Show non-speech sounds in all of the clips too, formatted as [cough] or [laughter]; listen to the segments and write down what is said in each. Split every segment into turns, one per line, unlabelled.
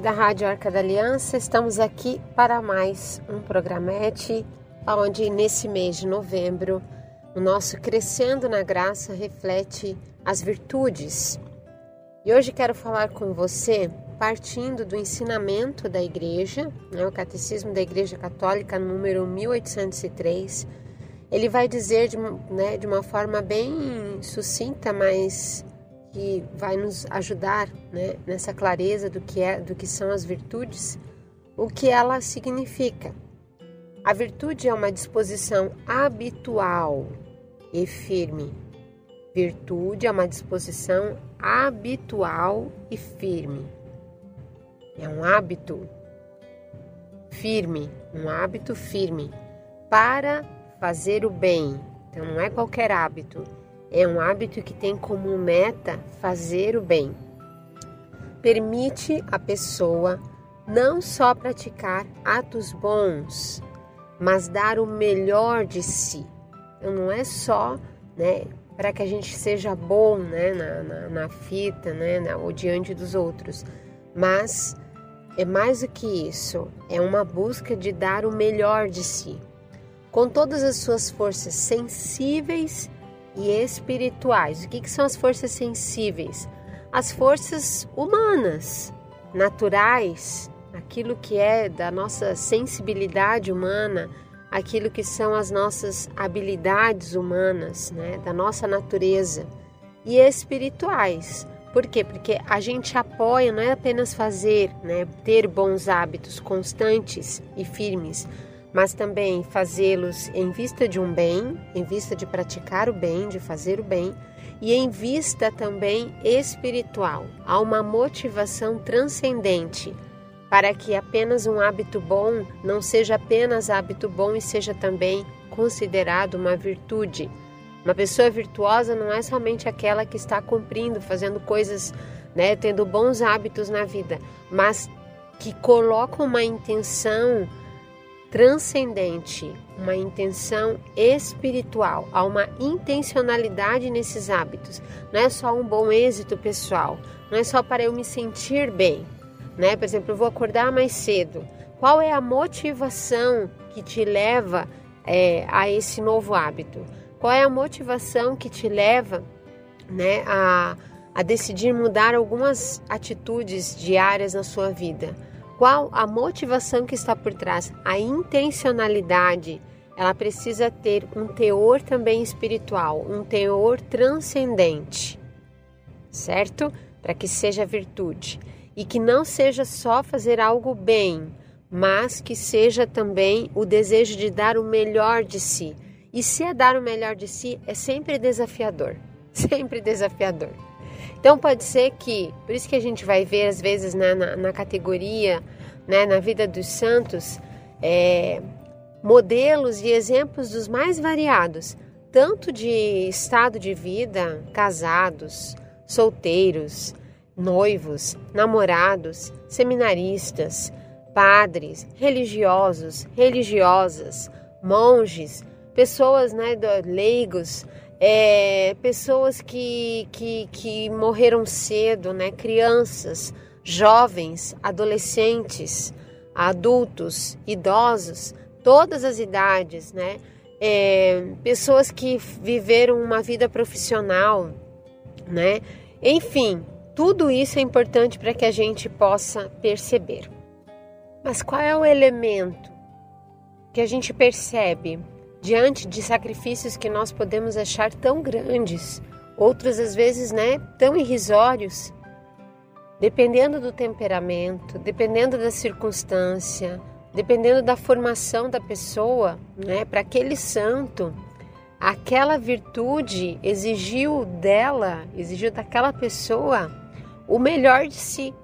da Rádio Arca da Aliança, estamos aqui para mais um programete, onde nesse mês de novembro, o nosso Crescendo na Graça reflete as virtudes. E hoje quero falar com você, partindo do ensinamento da Igreja, né, o Catecismo da Igreja Católica, número 1803. Ele vai dizer de, né, de uma forma bem sucinta, mas que vai nos ajudar né, nessa clareza do que, é, do que são as virtudes, o que ela significa. A virtude é uma disposição habitual e firme. Virtude é uma disposição habitual e firme. É um hábito firme, um hábito firme para fazer o bem. Então não é qualquer hábito é um hábito que tem como meta fazer o bem. Permite a pessoa não só praticar atos bons, mas dar o melhor de si. Então não é só né, para que a gente seja bom né, na, na, na fita né, na, ou diante dos outros, mas é mais do que isso, é uma busca de dar o melhor de si, com todas as suas forças sensíveis e espirituais. O que, que são as forças sensíveis? As forças humanas, naturais, aquilo que é da nossa sensibilidade humana, aquilo que são as nossas habilidades humanas, né, da nossa natureza, e espirituais. Por quê? Porque a gente apoia não é apenas fazer, né, ter bons hábitos constantes e firmes, mas também fazê-los em vista de um bem, em vista de praticar o bem, de fazer o bem, e em vista também espiritual. Há uma motivação transcendente para que apenas um hábito bom não seja apenas hábito bom e seja também considerado uma virtude. Uma pessoa virtuosa não é somente aquela que está cumprindo, fazendo coisas, né, tendo bons hábitos na vida, mas que coloca uma intenção transcendente, uma intenção espiritual, há uma intencionalidade nesses hábitos. Não é só um bom êxito pessoal, não é só para eu me sentir bem, né? Por exemplo, eu vou acordar mais cedo. Qual é a motivação que te leva é, a esse novo hábito? Qual é a motivação que te leva, né, a, a decidir mudar algumas atitudes diárias na sua vida? Qual a motivação que está por trás, a intencionalidade, ela precisa ter um teor também espiritual, um teor transcendente, certo? Para que seja virtude e que não seja só fazer algo bem, mas que seja também o desejo de dar o melhor de si. E se é dar o melhor de si, é sempre desafiador, [laughs] sempre desafiador. Então pode ser que, por isso que a gente vai ver às vezes né, na, na categoria, né, na vida dos santos, é, modelos e exemplos dos mais variados, tanto de estado de vida, casados, solteiros, noivos, namorados, seminaristas, padres, religiosos, religiosas, monges, pessoas né, leigos, é, pessoas que, que, que morreram cedo, né? crianças, jovens, adolescentes, adultos, idosos, todas as idades, né? É, pessoas que viveram uma vida profissional, né? Enfim, tudo isso é importante para que a gente possa perceber. Mas qual é o elemento que a gente percebe diante de sacrifícios que nós podemos achar tão grandes, outros às vezes, né, tão irrisórios, dependendo do temperamento, dependendo da circunstância, dependendo da formação da pessoa, né, para aquele santo, aquela virtude exigiu dela, exigiu daquela pessoa o melhor de si.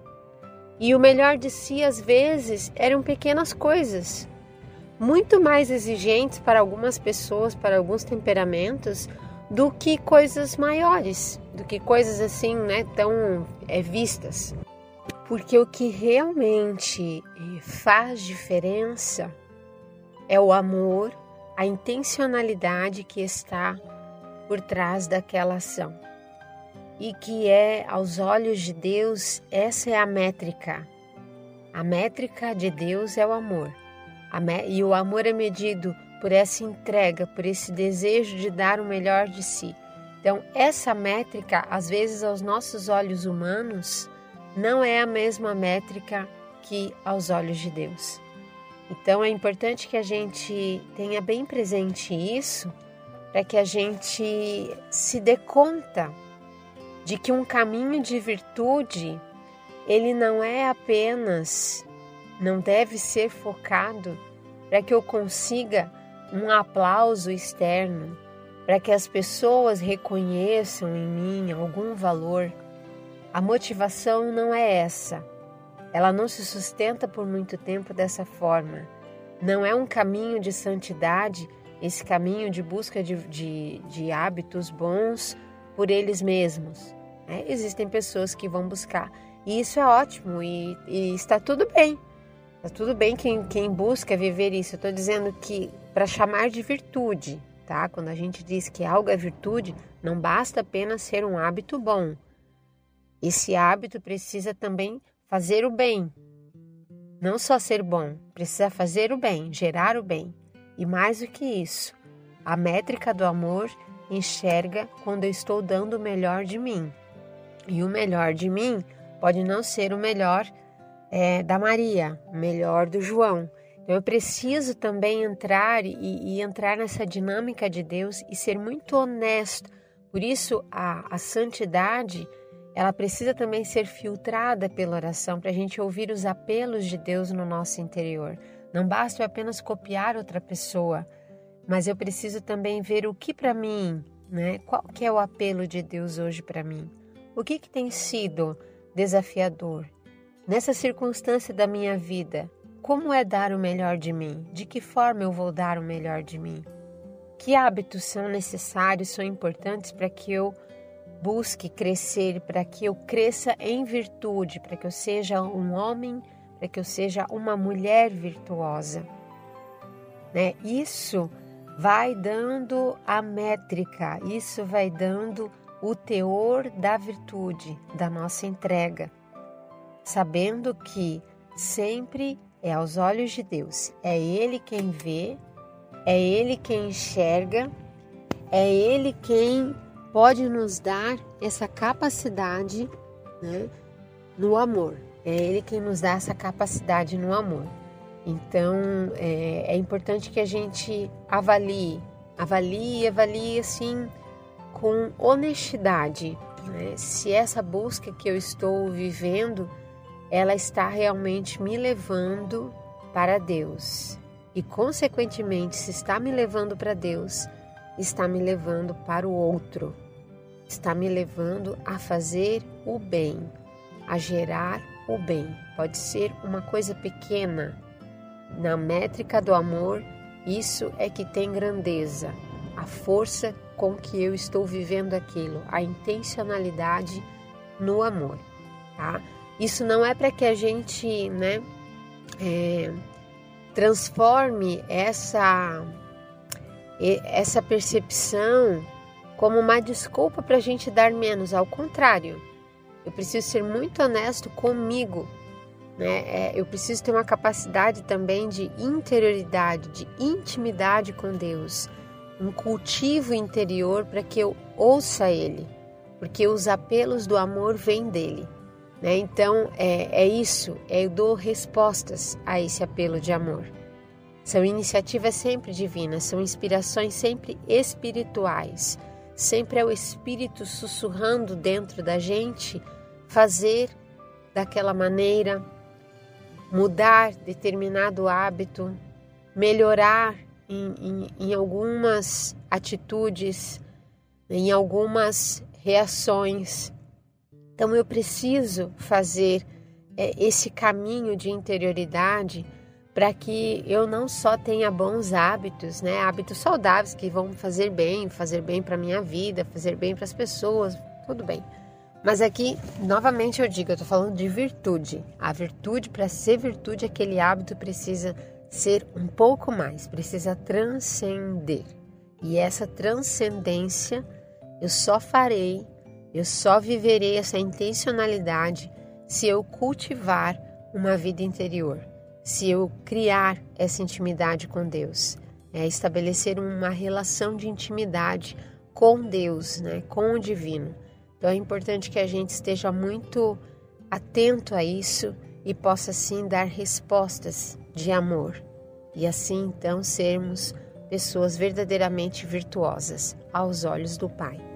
E o melhor de si, às vezes, eram pequenas coisas, muito mais exigentes para algumas pessoas, para alguns temperamentos, do que coisas maiores, do que coisas assim, né, tão é, vistas. Porque o que realmente eh, faz diferença é o amor, a intencionalidade que está por trás daquela ação. E que é, aos olhos de Deus, essa é a métrica. A métrica de Deus é o amor. E o amor é medido por essa entrega, por esse desejo de dar o melhor de si. Então, essa métrica, às vezes, aos nossos olhos humanos, não é a mesma métrica que aos olhos de Deus. Então, é importante que a gente tenha bem presente isso, para que a gente se dê conta de que um caminho de virtude, ele não é apenas, não deve ser focado para que eu consiga um aplauso externo, para que as pessoas reconheçam em mim algum valor. A motivação não é essa. Ela não se sustenta por muito tempo dessa forma. Não é um caminho de santidade, esse caminho de busca de, de, de hábitos bons por eles mesmos. Né? Existem pessoas que vão buscar. E isso é ótimo e, e está tudo bem. Está tudo bem quem, quem busca viver isso. Eu estou dizendo que para chamar de virtude, tá? Quando a gente diz que algo é virtude, não basta apenas ser um hábito bom. Esse hábito precisa também fazer o bem. Não só ser bom, precisa fazer o bem, gerar o bem. E mais do que isso, a métrica do amor enxerga quando eu estou dando o melhor de mim. E o melhor de mim pode não ser o melhor é, da Maria, melhor do João, então, eu preciso também entrar e, e, entrar nessa dinâmica de Deus e ser muito honesto. Por isso, a, a santidade ela precisa também ser filtrada pela oração para a gente ouvir os apelos de Deus no nosso interior. Não basta eu apenas copiar outra pessoa, mas eu preciso também ver o que para mim, né? Qual que é o apelo de Deus hoje para mim? O que que tem sido desafiador nessa circunstância da minha vida? Como é dar o melhor de mim? De que forma eu vou dar o melhor de mim? Que hábitos são necessários, são importantes para que eu busque crescer, para que eu cresça em virtude, para que eu seja um homem, para que eu seja uma mulher virtuosa? Né? Isso vai dando a métrica, isso vai dando o teor da virtude, da nossa entrega, sabendo que sempre é aos olhos de Deus. É Ele quem vê, é Ele quem enxerga, é Ele quem pode nos dar essa capacidade né, no amor. É Ele quem nos dá essa capacidade no amor. Então é, é importante que a gente avalie, avalie, avalie assim com honestidade. Né? Se essa busca que eu estou vivendo ela está realmente me levando para Deus. E, consequentemente, se está me levando para Deus, está me levando para o outro, está me levando a fazer o bem, a gerar o bem. Pode ser uma coisa pequena. Na métrica do amor, isso é que tem grandeza, a força com que eu estou vivendo aquilo, a intencionalidade no amor, tá? Isso não é para que a gente, né, é, transforme essa essa percepção como uma desculpa para a gente dar menos. Ao contrário, eu preciso ser muito honesto comigo. Né? É, eu preciso ter uma capacidade também de interioridade, de intimidade com Deus, um cultivo interior para que eu ouça Ele, porque os apelos do amor vêm dele. Né? Então é, é isso, é, eu dou respostas a esse apelo de amor. São iniciativas sempre divinas, são inspirações sempre espirituais. Sempre é o Espírito sussurrando dentro da gente fazer daquela maneira, mudar determinado hábito, melhorar em, em, em algumas atitudes, em algumas reações então eu preciso fazer é, esse caminho de interioridade para que eu não só tenha bons hábitos, né, hábitos saudáveis que vão fazer bem, fazer bem para minha vida, fazer bem para as pessoas, tudo bem. Mas aqui, novamente eu digo, eu estou falando de virtude. A virtude, para ser virtude, aquele hábito precisa ser um pouco mais, precisa transcender. E essa transcendência eu só farei eu só viverei essa intencionalidade se eu cultivar uma vida interior, se eu criar essa intimidade com Deus, é estabelecer uma relação de intimidade com Deus, né, com o divino. Então é importante que a gente esteja muito atento a isso e possa assim dar respostas de amor e assim então sermos pessoas verdadeiramente virtuosas aos olhos do Pai.